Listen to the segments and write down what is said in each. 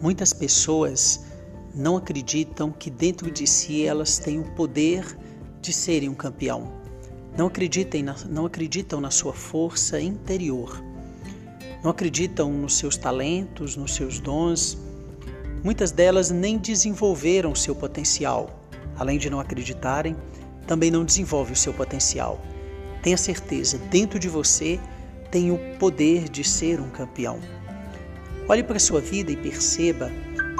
Muitas pessoas não acreditam que dentro de si elas têm o poder de serem um campeão. Não, acreditem na, não acreditam na sua força interior. Não acreditam nos seus talentos, nos seus dons. Muitas delas nem desenvolveram seu potencial. Além de não acreditarem, também não desenvolve o seu potencial. Tenha certeza, dentro de você tem o poder de ser um campeão. Olhe para a sua vida e perceba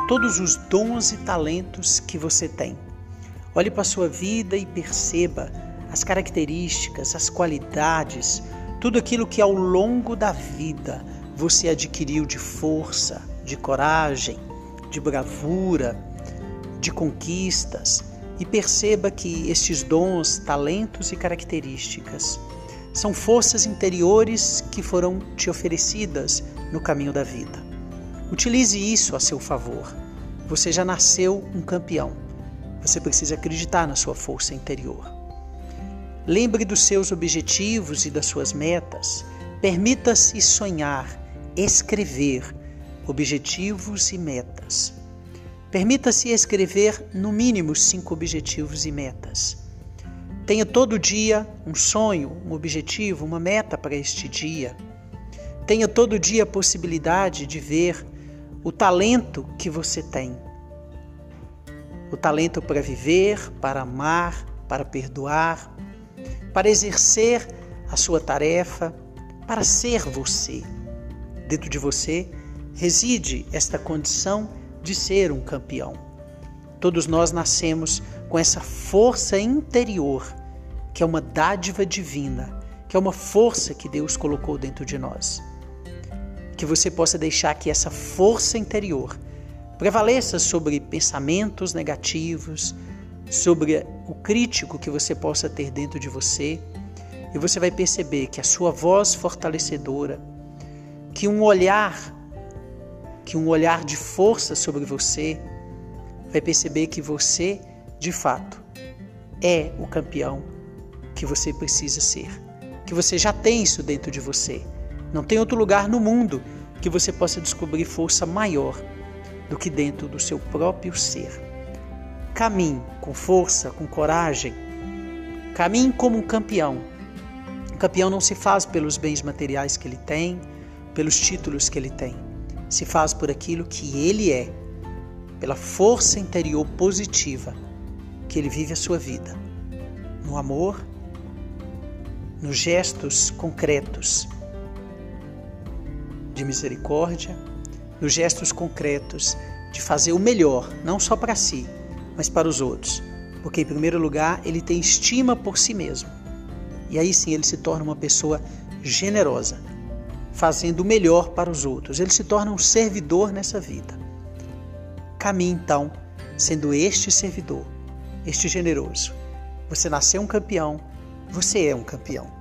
todos os dons e talentos que você tem. Olhe para a sua vida e perceba as características, as qualidades, tudo aquilo que ao longo da vida você adquiriu de força, de coragem, de bravura, de conquistas e perceba que estes dons, talentos e características são forças interiores que foram te oferecidas no caminho da vida. Utilize isso a seu favor. Você já nasceu um campeão. Você precisa acreditar na sua força interior. Lembre dos seus objetivos e das suas metas. Permita-se sonhar, escrever objetivos e metas. Permita-se escrever no mínimo cinco objetivos e metas. Tenha todo dia um sonho, um objetivo, uma meta para este dia. Tenha todo dia a possibilidade de ver o talento que você tem. O talento para viver, para amar, para perdoar, para exercer a sua tarefa, para ser você. Dentro de você reside esta condição de ser um campeão. Todos nós nascemos com essa força interior, que é uma dádiva divina, que é uma força que Deus colocou dentro de nós que você possa deixar que essa força interior prevaleça sobre pensamentos negativos, sobre o crítico que você possa ter dentro de você, e você vai perceber que a sua voz fortalecedora, que um olhar, que um olhar de força sobre você, vai perceber que você, de fato, é o campeão que você precisa ser, que você já tem isso dentro de você não tem outro lugar no mundo que você possa descobrir força maior do que dentro do seu próprio ser. Caminhe com força, com coragem. Caminhe como um campeão. Um campeão não se faz pelos bens materiais que ele tem, pelos títulos que ele tem. Se faz por aquilo que ele é, pela força interior positiva que ele vive a sua vida. No amor, nos gestos concretos de misericórdia, nos gestos concretos de fazer o melhor, não só para si, mas para os outros. Porque, em primeiro lugar, ele tem estima por si mesmo. E aí sim ele se torna uma pessoa generosa, fazendo o melhor para os outros. Ele se torna um servidor nessa vida. Caminhe então, sendo este servidor, este generoso. Você nasceu um campeão, você é um campeão.